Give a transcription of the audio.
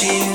she